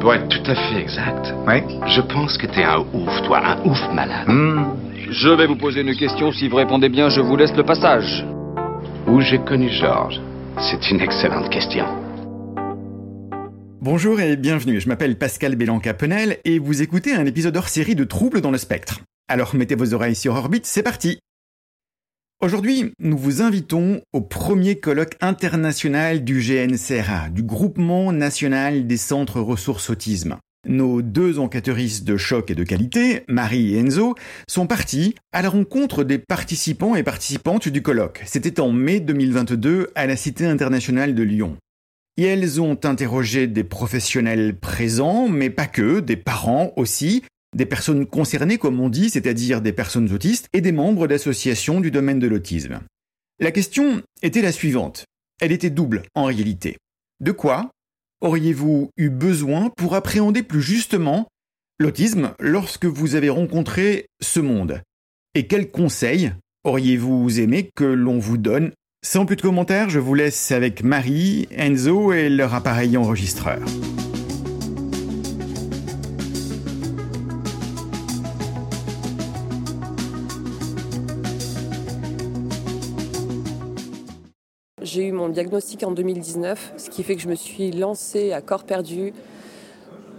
Pour être tout à fait exact, Ouais. je pense que t'es un ouf, toi, un ouf malade. Hmm. Je vais vous poser une question. Si vous répondez bien, je vous laisse le passage. Où j'ai connu Georges? C'est une excellente question. Bonjour et bienvenue, je m'appelle Pascal Bélanca-Penel et vous écoutez un épisode hors série de Troubles dans le spectre. Alors mettez vos oreilles sur orbite, c'est parti Aujourd'hui, nous vous invitons au premier colloque international du GNCRA, du Groupement national des centres ressources autisme. Nos deux enquêteuristes de choc et de qualité, Marie et Enzo, sont partis à la rencontre des participants et participantes du colloque. C'était en mai 2022 à la Cité internationale de Lyon. Et elles ont interrogé des professionnels présents, mais pas que, des parents aussi, des personnes concernées comme on dit, c'est-à-dire des personnes autistes, et des membres d'associations du domaine de l'autisme. La question était la suivante. Elle était double en réalité. De quoi auriez-vous eu besoin pour appréhender plus justement l'autisme lorsque vous avez rencontré ce monde? Et quels conseils auriez-vous aimé que l'on vous donne? Sans plus de commentaires, je vous laisse avec Marie, Enzo et leur appareil enregistreur. J'ai eu mon diagnostic en 2019, ce qui fait que je me suis lancée à corps perdu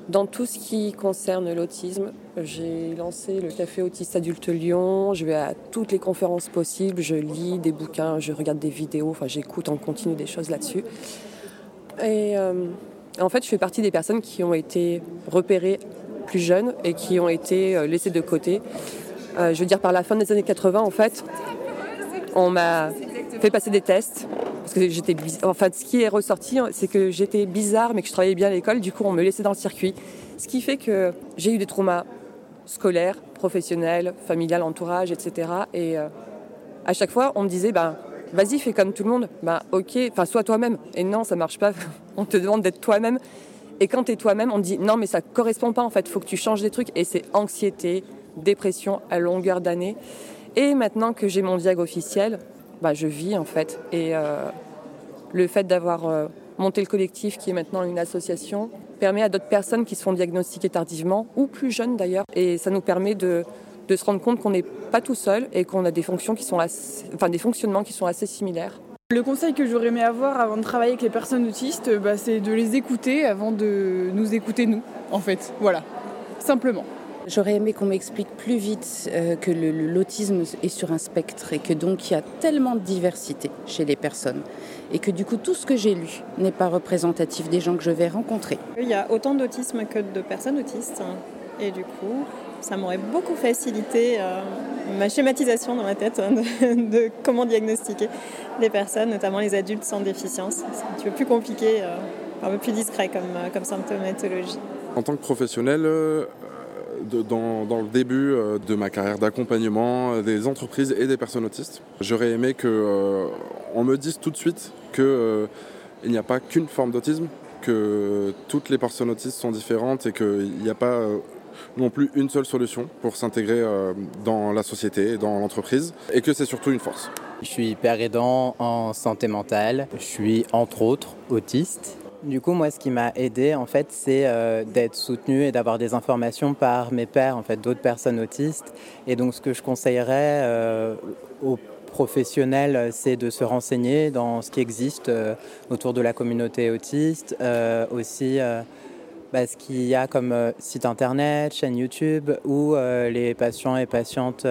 dans tout ce qui concerne l'autisme. J'ai lancé le Café Autiste Adulte Lyon, je vais à toutes les conférences possibles, je lis des bouquins, je regarde des vidéos, enfin j'écoute en continu des choses là-dessus. Et euh, en fait, je fais partie des personnes qui ont été repérées plus jeunes et qui ont été euh, laissées de côté. Euh, je veux dire, par la fin des années 80, en fait, on m'a fait passer des tests. Parce que j'étais biz- enfin, ce qui est ressorti, c'est que j'étais bizarre, mais que je travaillais bien à l'école. Du coup, on me laissait dans le circuit. Ce qui fait que j'ai eu des traumas scolaires, professionnels, familiales, entourage, etc. Et euh, à chaque fois, on me disait, ben, vas-y, fais comme tout le monde. Ben, ok, enfin, sois toi-même. Et non, ça marche pas. on te demande d'être toi-même. Et quand tu es toi-même, on te dit, non, mais ça correspond pas, en fait. faut que tu changes des trucs. Et c'est anxiété, dépression à longueur d'année. Et maintenant que j'ai mon diag officiel, bah, je vis en fait. Et euh, le fait d'avoir euh, monté le collectif, qui est maintenant une association, permet à d'autres personnes qui se font diagnostiquer tardivement, ou plus jeunes d'ailleurs, et ça nous permet de, de se rendre compte qu'on n'est pas tout seul et qu'on a des fonctions qui sont enfin des fonctionnements qui sont assez similaires. Le conseil que j'aurais aimé avoir avant de travailler avec les personnes autistes, bah, c'est de les écouter avant de nous écouter nous, en fait. Voilà, simplement. J'aurais aimé qu'on m'explique plus vite euh, que l'autisme est sur un spectre et que donc il y a tellement de diversité chez les personnes et que du coup tout ce que j'ai lu n'est pas représentatif des gens que je vais rencontrer. Il y a autant d'autisme que de personnes autistes. Et du coup, ça m'aurait beaucoup facilité euh, ma schématisation dans ma tête hein, de, de comment diagnostiquer les personnes, notamment les adultes sans déficience. C'est un petit peu plus compliqué, euh, un peu plus discret comme, comme symptomatologie. En tant que professionnel, euh, dans, le début euh, de ma carrière d'accompagnement euh, des entreprises et des personnes autistes, j'aurais aimé que euh, me dise tout de suite que euh, il n'y a pas qu'une forme d'autisme, que toutes les personnes autistes sont différentes et qu'il n'y a pas non plus une seule solution pour s'intégrer dans la société, dans l'entreprise, et que c'est surtout une force. Je suis père aidant en santé mentale. Je suis entre autres autiste. Du coup, moi, ce qui m'a aidé, en fait, c'est euh, d'être soutenu et d'avoir des informations par mes pairs, en fait, d'autres personnes autistes. Et donc, ce que je conseillerais euh, aux professionnels, c'est de se renseigner dans ce qui existe euh, autour de la communauté autiste, aussi bah, ce qu'il y a comme site internet, chaîne YouTube, où les patients et patientes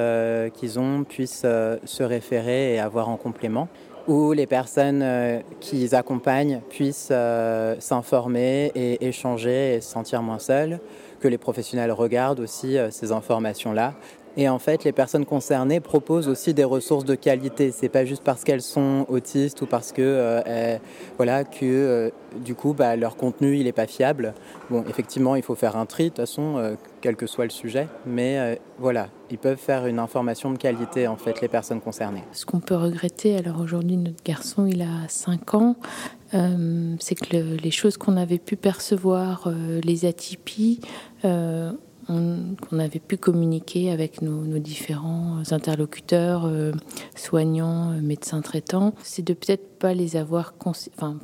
qu'ils ont puissent se référer et avoir en complément, où les personnes euh, qu'ils accompagnent puissent euh, s'informer et échanger et se sentir moins seules, que les professionnels regardent aussi euh, ces informations-là. Et en fait, les personnes concernées proposent aussi des ressources de qualité. C'est pas juste parce qu'elles sont autistes ou parce que euh, voilà que euh, du coup bah, leur contenu il est pas fiable. Bon, effectivement, il faut faire un tri de toute façon, euh, quel que soit le sujet. Mais voilà, ils peuvent faire une information de qualité en fait les personnes concernées. Ce qu'on peut regretter, alors aujourd'hui notre garçon il a 5 ans, c'est que le- les choses qu'on avait pu percevoir, les atypies, euh, qu'on avait pu communiquer avec nos, différents interlocuteurs, euh, soignants, euh, médecins traitants, c'est de peut-être pas les avoir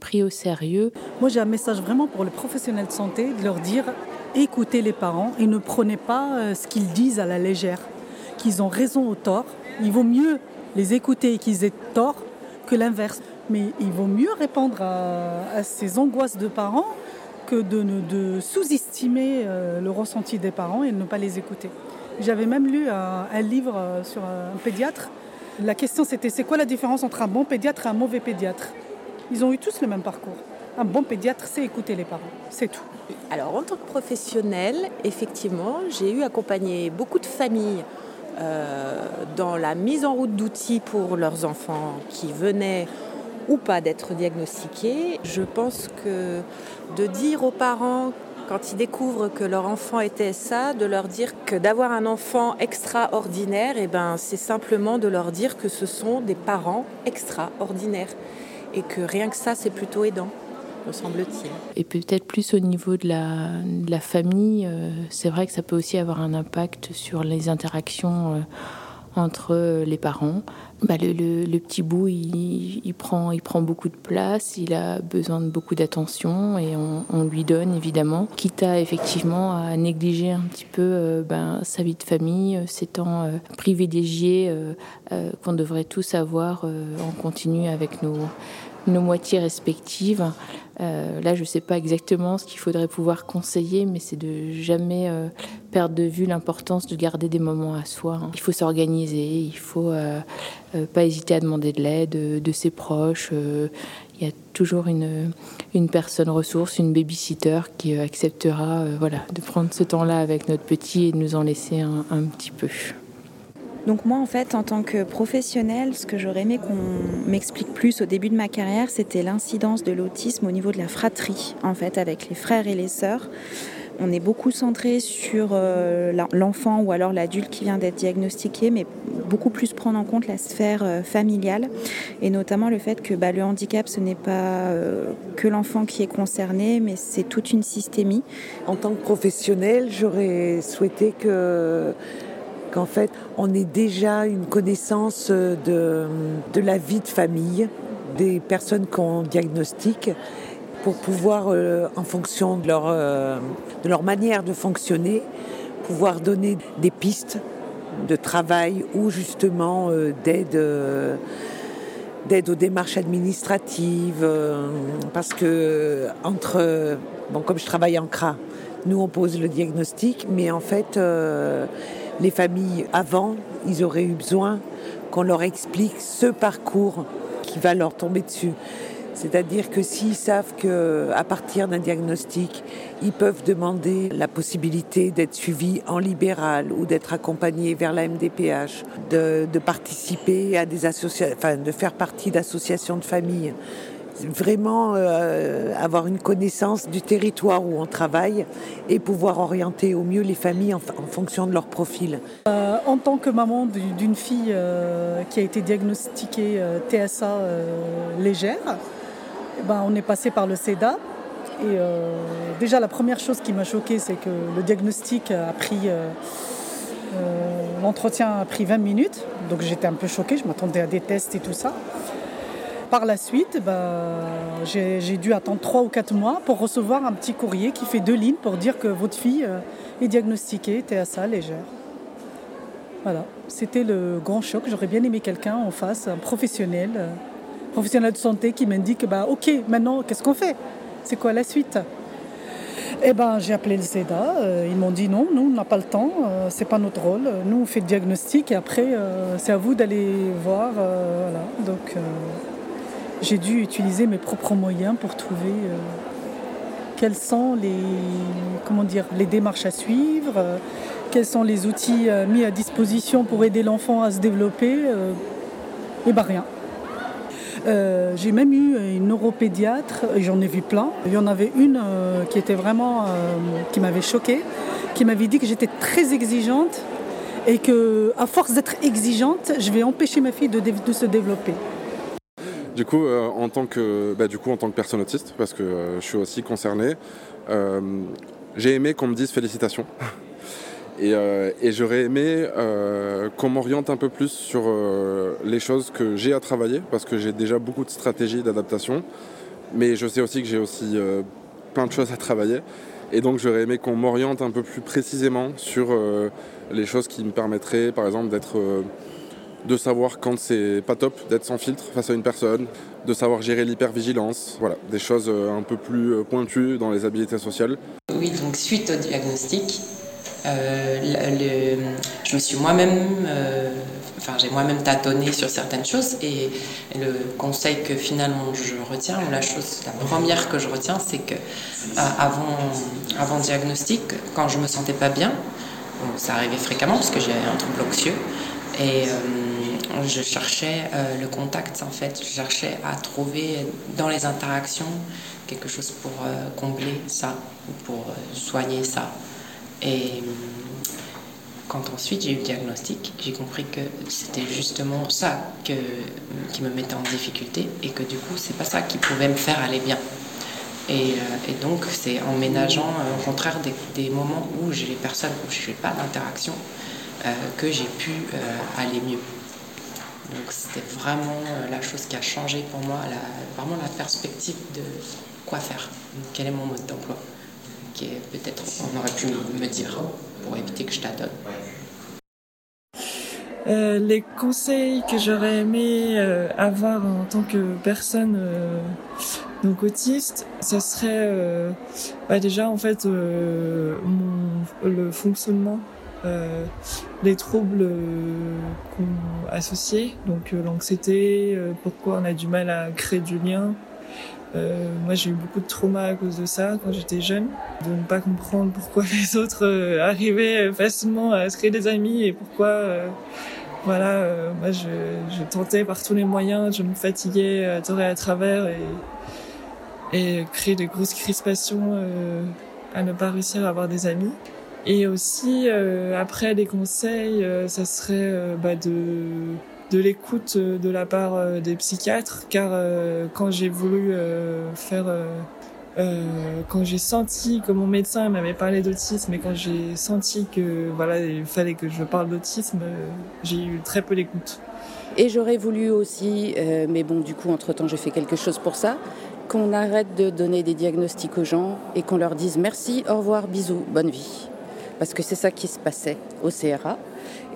pris au sérieux. Moi, j'ai un message vraiment pour les professionnels de santé, de leur dire écoutez les parents et ne prenez pas euh, ce qu'ils disent à la légère, qu'ils ont raison ou tort. Il vaut mieux les écouter et qu'ils aient tort que l'inverse. Mais il vaut mieux répondre à, ces angoisses de parents que de, sous-estimer euh, le ressenti des parents et de ne pas les écouter. J'avais même lu un, livre euh, sur un pédiatre. La question c'était c'est quoi la différence entre un bon pédiatre et un mauvais pédiatre? Ils ont eu tous le même parcours. Un bon pédiatre sait écouter les parents, c'est tout. Alors en tant que professionnelle, effectivement, j'ai eu accompagné beaucoup de familles euh, dans la mise en route d'outils pour leurs enfants qui venaient ou pas d'être diagnostiqués. Je pense que de dire aux parents quand ils découvrent que leur enfant était ça, de leur dire que d'avoir un enfant extraordinaire, eh ben, c'est simplement de leur dire que ce sont des parents extraordinaires et que rien que ça, c'est plutôt aidant me semble-t-il. Et peut-être plus au niveau de la, la famille, euh, c'est vrai que ça peut aussi avoir un impact sur les interactions euh, entre les parents. Bah, le, petit bout, il, prend, beaucoup de place, il a besoin de beaucoup d'attention et on, lui donne évidemment, quitte à effectivement à négliger un petit peu euh, ben, sa vie de famille, ces temps privilégiés qu'on devrait tous avoir en continu avec nos, moitiés respectives. Euh, là, je ne sais pas exactement ce qu'il faudrait pouvoir conseiller, mais c'est de jamais euh, perdre de vue l'importance de garder des moments à soi. Hein. Il faut s'organiser, il faut euh, pas hésiter à demander de l'aide de ses proches. il y a toujours une, une personne ressource, une babysitter qui acceptera voilà, de prendre ce temps-là avec notre petit et de nous en laisser un, un petit peu. Donc moi en fait en tant que professionnelle, ce que j'aurais aimé qu'on m'explique plus au début de ma carrière, c'était l'incidence de l'autisme au niveau de la fratrie en fait avec les frères et les sœurs. On est beaucoup centré sur euh, l'enfant ou alors l'adulte qui vient d'être diagnostiqué, mais beaucoup plus prendre en compte la sphère euh, familiale et notamment le fait que bah, le handicap, ce n'est pas euh, que l'enfant qui est concerné, mais c'est toute une systémie. En tant que professionnelle, j'aurais souhaité que qu'en fait, on ait déjà une connaissance de la vie de famille des personnes qu'on diagnostique pour pouvoir, euh, en fonction de leur, euh, de leur manière de fonctionner, pouvoir donner des pistes de travail ou justement euh, d'aide d'aide aux démarches administratives parce que entre bon comme je travaille en CRA nous on pose le diagnostic mais en fait les familles avant, ils auraient eu besoin qu'on leur explique ce parcours qui va leur tomber dessus. C'est-à-dire que s'ils savent qu'à partir d'un diagnostic, ils peuvent demander la possibilité d'être suivis en libéral ou d'être accompagnés vers la MDPH, de, participer à des associations, enfin de faire partie d'associations de familles, vraiment euh, avoir une connaissance du territoire où on travaille et pouvoir orienter au mieux les familles en, fonction de leur profil. Euh, en tant que maman d'une fille euh, qui a été diagnostiquée TSA légère, eh ben, on est passé par le SEDA. Et déjà, la première chose qui m'a choquée, c'est que le diagnostic a pris. L'entretien a pris 20 minutes, donc j'étais un peu choquée, je m'attendais à des tests et tout ça. Par la suite, bah, j'ai dû attendre 3 ou 4 mois pour recevoir un petit courrier qui fait deux lignes pour dire que votre fille euh, est diagnostiquée TSA légère. Voilà, c'était le grand choc. J'aurais bien aimé quelqu'un en face, un professionnel, euh, professionnel de santé qui m'indique bah, Ok, maintenant, qu'est-ce qu'on fait? C'est quoi la suite? Eh ben, j'ai appelé le SEDA, euh, ils m'ont dit non, nous, on n'a pas le temps, c'est pas notre rôle. Nous, on fait le diagnostic et après, c'est à vous d'aller voir. voilà. Donc, j'ai dû utiliser mes propres moyens pour trouver euh, quelles sont les, comment dire, les démarches à suivre, euh, quels sont les outils euh, mis à disposition pour aider l'enfant à se développer. et eh rien. J'ai même eu une neuropédiatre, j'en ai vu plein. Il y en avait une qui était vraiment, qui m'avait choquée, qui m'avait dit que j'étais très exigeante et que, à force d'être exigeante, je vais empêcher ma fille de se développer. Du coup, euh, en tant que, bah, du coup, en tant que personne autiste, parce que euh, je suis aussi concerné, euh, j'ai aimé qu'on me dise félicitations. Et, euh, et j'aurais aimé euh, qu'on m'oriente un peu plus sur euh, les choses que j'ai à travailler, parce que j'ai déjà beaucoup de stratégies d'adaptation, mais je sais aussi que j'ai aussi plein de choses à travailler. Et donc j'aurais aimé qu'on m'oriente un peu plus précisément sur les choses qui me permettraient, par exemple, d'être, de savoir quand c'est pas top d'être sans filtre face à une personne, de savoir gérer l'hypervigilance, voilà, des choses un peu plus pointues dans les habiletés sociales. Oui, donc suite au diagnostic, le- je me suis moi-même, euh, enfin j'ai moi-même tâtonné sur certaines choses et le conseil que finalement je retiens, la chose, la première que je retiens, c'est que euh, diagnostic, quand je me sentais pas bien, ça arrivait fréquemment parce que j'ai un trouble anxieux et euh, je cherchais euh, le contact en fait, je cherchais à trouver dans les interactions quelque chose pour euh, combler ça ou pour euh, soigner ça. Et hum, quand ensuite j'ai eu le diagnostic, j'ai compris que c'était justement ça qui me mettait en difficulté et que du coup c'est pas ça qui pouvait me faire aller bien. Et, euh, donc c'est en ménageant euh, au contraire des, moments où j'ai les personnes où je n'ai pas d'interaction euh, que j'ai pu euh, aller mieux. Donc c'était vraiment euh, la chose qui a changé pour moi, vraiment la perspective de quoi faire, quel est mon mode d'emploi, qui peut-être on aurait pu me dire pour éviter que je tâtonne. Euh, les conseils que j'aurais aimé euh, avoir en tant que personne euh, donc autiste, ça serait euh, bah déjà en fait euh, le fonctionnement, les troubles qu'on associés, donc l'anxiété, pourquoi on a du mal à créer du lien. Euh, moi j'ai eu beaucoup de trauma à cause de ça quand j'étais jeune, de ne pas comprendre pourquoi les autres euh, arrivaient facilement à créer des amis et pourquoi euh, voilà, moi je, tentais par tous les moyens, je me fatiguais à tort à travers et, et créer de grosses crispations à ne pas réussir à avoir des amis. Et aussi, après les conseils, ça serait bah, de, de l'écoute euh, de la part euh, des psychiatres, car euh, quand j'ai voulu faire... quand j'ai senti que mon médecin m'avait parlé d'autisme et quand j'ai senti que voilà il fallait que je parle d'autisme, j'ai eu très peu d'écoute. Et j'aurais voulu aussi, mais bon, du coup, entre-temps, j'ai fait quelque chose pour ça, qu'on arrête de donner des diagnostics aux gens et qu'on leur dise merci, au revoir, bisous, bonne vie. Parce que c'est ça qui se passait au CRA.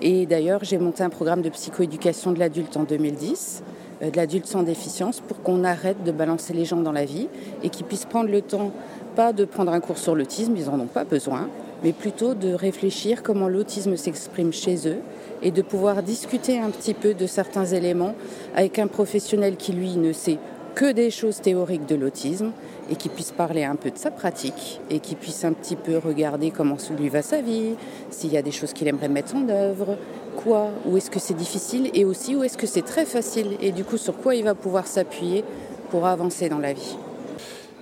Et d'ailleurs, j'ai monté un programme de psychoéducation de l'adulte en 2010, euh, de l'adulte sans déficience, pour qu'on arrête de balancer les gens dans la vie et qu'ils puissent prendre le temps, pas de prendre un cours sur l'autisme, ils n'en ont pas besoin, mais plutôt de réfléchir comment l'autisme s'exprime chez eux et de pouvoir discuter un petit peu de certains éléments avec un professionnel qui, lui, ne sait que des choses théoriques de l'autisme et qui puisse parler un peu de sa pratique et qui puisse un petit peu regarder comment lui va sa vie, s'il y a des choses qu'il aimerait mettre en œuvre, quoi, où est-ce que c'est difficile et aussi où est-ce que c'est très facile et du coup sur quoi il va pouvoir s'appuyer pour avancer dans la vie.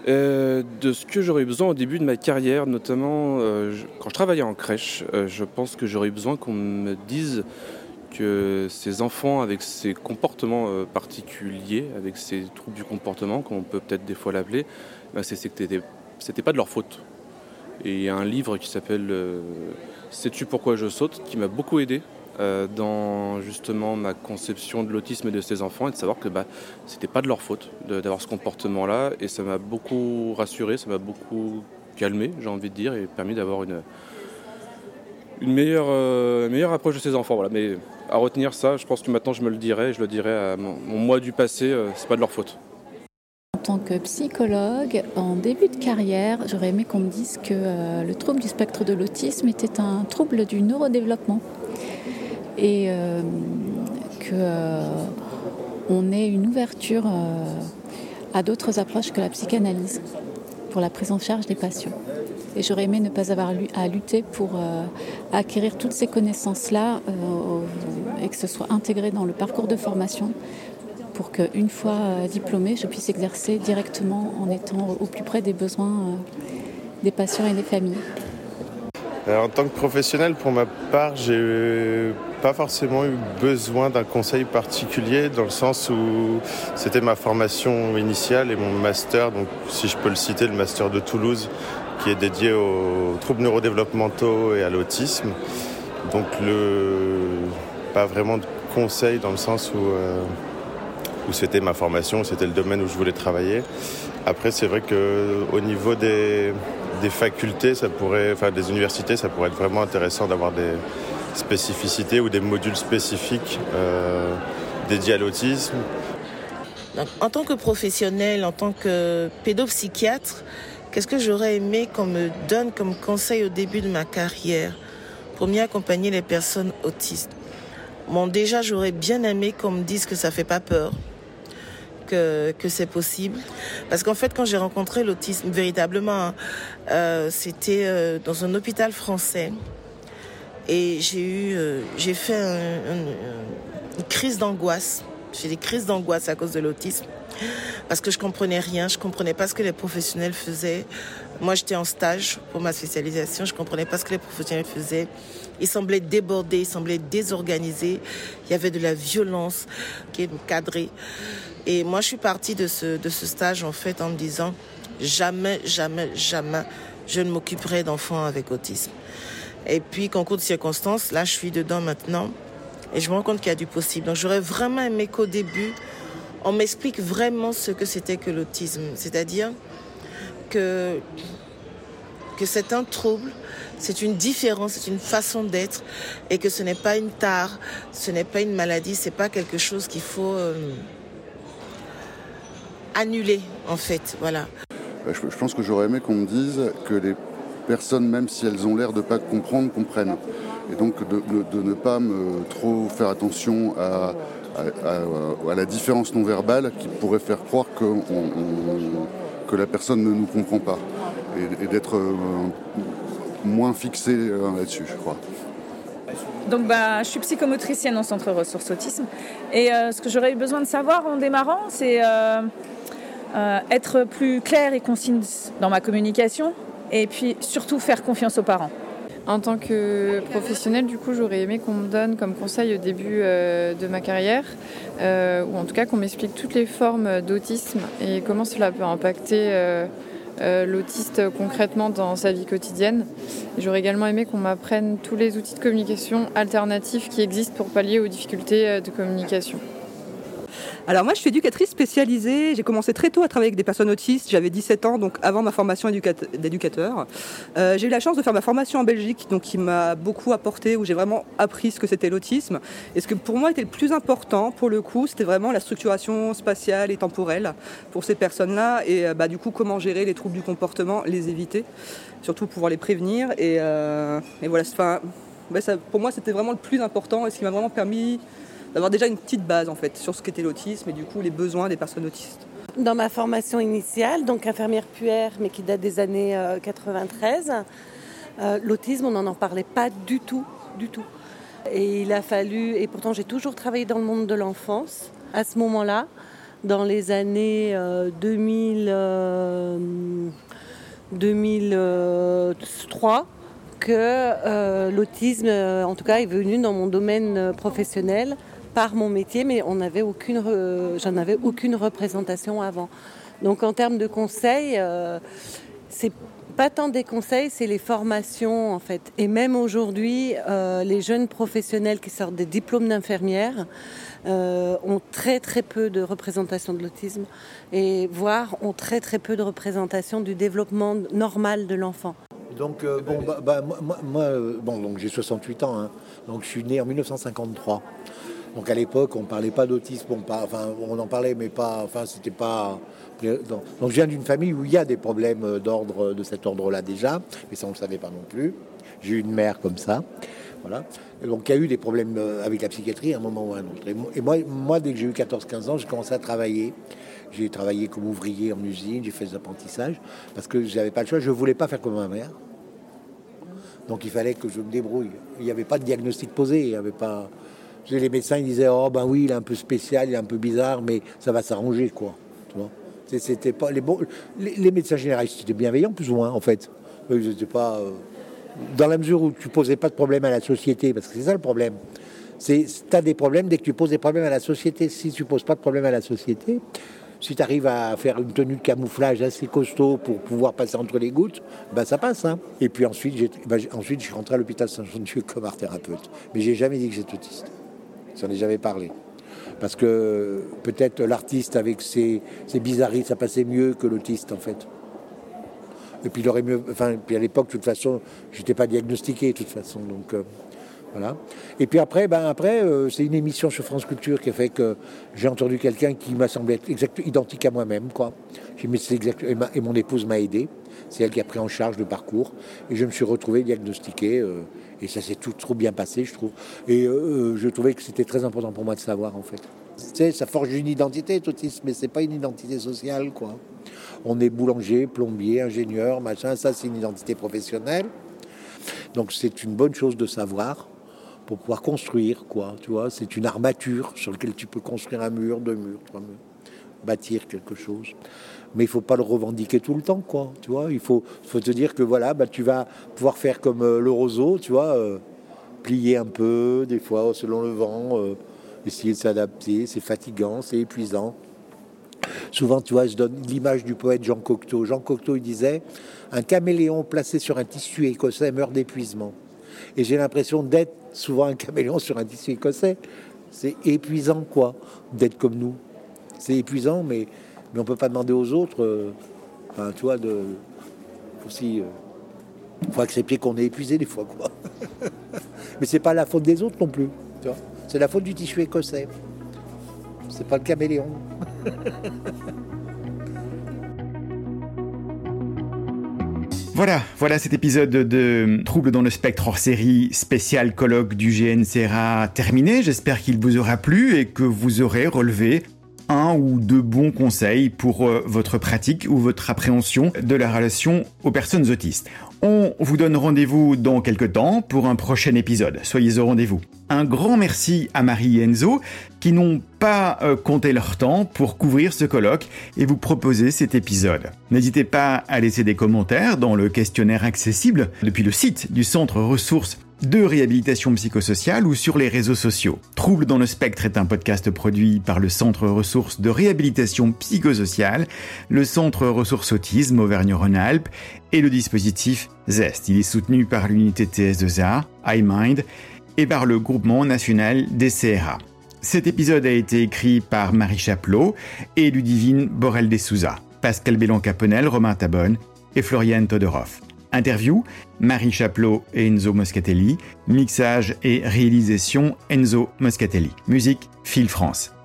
Euh, de ce que j'aurais besoin au début de ma carrière, notamment euh, quand je travaillais en crèche, euh, je pense que j'aurais besoin qu'on me dise que ces enfants avec ces comportements euh, particuliers, avec ces troubles du comportement, comme on peut peut-être des fois l'appeler, ben, c'était pas de leur faute. Et il y a un livre qui s'appelle euh, Sais-tu pourquoi je saute qui m'a beaucoup aidé euh, dans justement ma conception de l'autisme et de ces enfants et de savoir que bah, c'était pas de leur faute d'avoir ce comportement-là et ça m'a beaucoup rassuré, ça m'a beaucoup calmé, j'ai envie de dire, et permis d'avoir une, une meilleure, euh, meilleure approche de ces enfants. Voilà. Mais à retenir ça, je pense que maintenant je me le dirai, je le dirai à mon, moi du passé, euh, c'est pas de leur faute. En tant que psychologue, en début de carrière, j'aurais aimé qu'on me dise que euh, le trouble du spectre de l'autisme était un trouble du neurodéveloppement et euh, que on ait une ouverture à d'autres approches que la psychanalyse pour la prise en charge des patients. Et j'aurais aimé ne pas avoir à lutter pour euh, acquérir toutes ces connaissances-là euh, et que ce soit intégré dans le parcours de formation pour qu'une fois euh, diplômée, je puisse exercer directement en étant au plus près des besoins des patients et des familles. En tant que professionnel, pour ma part, j'ai pas forcément eu besoin d'un conseil particulier dans le sens où c'était ma formation initiale et mon master, donc si je peux le citer, le master de Toulouse, qui est dédié aux troubles neurodéveloppementaux et à l'autisme. Donc le pas vraiment de conseil dans le sens où, euh, où c'était ma formation, c'était le domaine où je voulais travailler. Après c'est vrai qu'au niveau des, des facultés, ça pourrait, enfin des universités, ça pourrait être vraiment intéressant d'avoir des spécificités ou des modules spécifiques euh, dédiés à l'autisme. En tant que professionnel, en tant que pédopsychiatre, qu'est-ce que j'aurais aimé qu'on me donne comme conseil au début de ma carrière pour mieux accompagner les personnes autistes? Bon, déjà, j'aurais bien aimé qu'on me dise que ça fait pas peur, que, c'est possible. Parce qu'en fait, quand j'ai rencontré l'autisme, véritablement, euh, c'était euh, dans un hôpital français. Et j'ai eu, euh, j'ai fait un, un, une crise d'angoisse. J'ai des crises d'angoisse à cause de l'autisme. Parce que je comprenais rien, je comprenais pas ce que les professionnels faisaient. Moi, j'étais en stage pour ma spécialisation, je comprenais pas ce que les professionnels faisaient. Ils semblaient débordés, ils semblaient désorganisés. Il y avait de la violence qui est cadrée. Et moi, je suis partie de ce, de ce stage, en fait, en me disant, jamais, jamais, jamais, je ne m'occuperai d'enfants avec autisme. Et puis, concours de circonstances, là, je suis dedans maintenant. Et je me rends compte qu'il y a du possible. Donc, j'aurais vraiment aimé qu'au début, on m'explique vraiment ce que c'était que l'autisme. C'est-à-dire que, que c'est un trouble, c'est une différence, c'est une façon d'être et que ce n'est pas une tare, ce n'est pas une maladie, c'est pas quelque chose qu'il faut euh, annuler en fait. Voilà. Je, je pense que j'aurais aimé qu'on me dise que les personnes, même si elles ont l'air de pas comprendre, comprennent. Et donc de, ne pas me trop faire attention à, la différence non verbale qui pourrait faire croire que, la personne ne nous comprend pas. Et, d'être euh, moins fixé euh, là-dessus, je crois. Donc bah, je suis psychomotricienne en centre ressources autisme et euh, ce que j'aurais eu besoin de savoir en démarrant, c'est être plus clair et concise dans ma communication et puis surtout faire confiance aux parents. En tant que professionnel, du coup, j'aurais aimé qu'on me donne comme conseil au début euh, de ma carrière, euh, ou en tout cas qu'on m'explique toutes les formes d'autisme et comment cela peut impacter euh, l'autiste concrètement dans sa vie quotidienne. J'aurais également aimé qu'on m'apprenne tous les outils de communication alternatifs qui existent pour pallier aux difficultés de communication. Alors moi je suis éducatrice spécialisée, j'ai commencé très tôt à travailler avec des personnes autistes, j'avais 17 ans donc avant ma formation d'éducateur. Euh, j'ai eu la chance de faire ma formation en Belgique donc qui m'a beaucoup apporté où j'ai vraiment appris ce que c'était l'autisme. Et ce que pour moi était le plus important pour le coup c'était vraiment la structuration spatiale et temporelle pour ces personnes-là. Et euh, bah, du coup comment gérer les troubles du comportement, les éviter, surtout pouvoir les prévenir. Et, euh, et voilà, pour moi c'était vraiment le plus important et ce qui m'a vraiment permis d'avoir déjà une petite base en fait sur ce qu'était l'autisme et du coup les besoins des personnes autistes. Dans ma formation initiale, donc infirmière puère, mais qui date des années euh, 93, euh, l'autisme, on n'en parlait pas du tout, du tout. Et il a fallu, et pourtant j'ai toujours travaillé dans le monde de l'enfance, à ce moment-là, dans les années euh, 2000, 2003, que euh, l'autisme, en tout cas, est venu dans mon domaine professionnel par mon métier, mais on n'avait aucune, j'en avais aucune représentation avant. Donc en termes de conseils, euh, c'est pas tant des conseils, c'est les formations en fait. Et même aujourd'hui, euh, les jeunes professionnels qui sortent des diplômes d'infirmières euh, ont très très peu de représentation de l'autisme et voire ont très très peu de représentation du développement normal de l'enfant. Donc euh, bon, bah, bah, moi, j'ai 68 ans, hein, donc je suis né en 1953. Donc à l'époque, on ne parlait pas d'autisme, bon, enfin, on en parlait, mais pas, enfin, c'était pas. Donc je viens d'une famille où il y a des problèmes d'ordre de cet ordre-là déjà, mais ça on ne le savait pas non plus. J'ai eu une mère comme ça, voilà. Donc il y a eu des problèmes avec la psychiatrie à un moment ou à un autre. Et moi, moi dès que j'ai eu 14-15 ans, j'ai commencé à travailler. J'ai travaillé comme ouvrier en usine, j'ai fait des apprentissages parce que j'avais pas le choix. Je voulais pas faire comme ma mère. Donc il fallait que je me débrouille. Il n'y avait pas de diagnostic posé, il n'y avait pas. Les médecins ils disaient oh ben oui il est un peu spécial, il est un peu bizarre, mais ça va s'arranger quoi. Tu vois? C'était pas les bons. Les, médecins généralistes étaient bienveillants plus ou moins en fait. Ils étaient pas euh, dans la mesure où tu posais pas de problème à la société, parce que c'est ça le problème. C'est as des problèmes dès que tu poses des problèmes à la société. Si tu poses pas de problème à la société, si tu arrives à faire une tenue de camouflage assez costaud pour pouvoir passer entre les gouttes, bah ça passe. Hein. Et puis ensuite, bah, ensuite, je suis rentré à l'hôpital Saint-Jean-de-Dieu comme art thérapeute. Mais j'ai jamais dit que j'étais autiste. J'en ai jamais parlé. Parce que peut-être l'artiste avec ses, ses bizarreries, ça passait mieux que l'autiste en fait. Et puis il aurait mieux. Enfin, puis à l'époque, de toute façon, j'étais pas diagnostiqué de toute façon. Donc. Euh, voilà. Et puis après, ben après euh, c'est une émission sur France Culture qui a fait que j'ai entendu quelqu'un qui m'a semblé être exact, identique à moi-même. Quoi. Exact, et, et, mon épouse m'a aidé. C'est elle qui a pris en charge le parcours. Et je me suis retrouvé diagnostiqué. Euh, et ça s'est tout trop bien passé, je trouve. Et euh, je trouvais que c'était très important pour moi de savoir, en fait. Tu sais, ça forge une identité, l'autisme, mais c'est pas une identité sociale, quoi. On est boulanger, plombier, ingénieur, machin. Ça, c'est une identité professionnelle. Donc c'est une bonne chose de savoir pour pouvoir construire, quoi. Tu vois, c'est une armature sur laquelle tu peux construire un mur, deux murs, trois murs, bâtir quelque chose. Mais il faut pas le revendiquer tout le temps, quoi. Tu vois, il faut, faut te dire que voilà, bah, tu vas pouvoir faire comme euh, le roseau, tu vois, euh, plier un peu, des fois selon le vent, euh, essayer de s'adapter. C'est fatigant, c'est épuisant. Souvent, tu vois, je donne l'image du poète Jean Cocteau. Jean Cocteau, il disait Un caméléon placé sur un tissu écossais meurt d'épuisement. Et j'ai l'impression d'être souvent un caméléon sur un tissu écossais. C'est épuisant, quoi, d'être comme nous. C'est épuisant, mais, mais on peut pas demander aux autres, euh, enfin, tu vois, de. Aussi. Il euh, faut accepter qu'on est épuisé des fois, quoi. mais c'est pas la faute des autres non plus. C'est la faute du tissu écossais. C'est pas le caméléon. Voilà, voilà cet épisode de Troubles dans le spectre hors série spécial colloque du GNCRA terminé. J'espère qu'il vous aura plu et que vous aurez relevé un ou deux bons conseils pour euh, votre pratique ou votre appréhension de la relation aux personnes autistes. On vous donne rendez-vous dans quelques temps pour un prochain épisode. Soyez au rendez-vous. Un grand merci à Marie et Enzo qui n'ont pas euh, compté leur temps pour couvrir ce colloque et vous proposer cet épisode. N'hésitez pas à laisser des commentaires dans le questionnaire accessible depuis le site du Centre Ressources de réhabilitation psychosociale ou sur les réseaux sociaux. Trouble dans le spectre est un podcast produit par le Centre Ressources de réhabilitation psychosociale, le Centre Ressources Autisme Auvergne-Rhône-Alpes et le dispositif ZEST. Il est soutenu par l'unité TS2A, iMind et par le groupement national des CRA. Cet épisode a été écrit par Marie Chaplot et Ludivine Borel de Souza, Pascal Bellon-Caponel, Romain Tabonne et Floriane Todorov. Interview, Marie Chaplot et Enzo Moscatelli. Mixage et réalisation, Enzo Moscatelli. Musique, Phil France.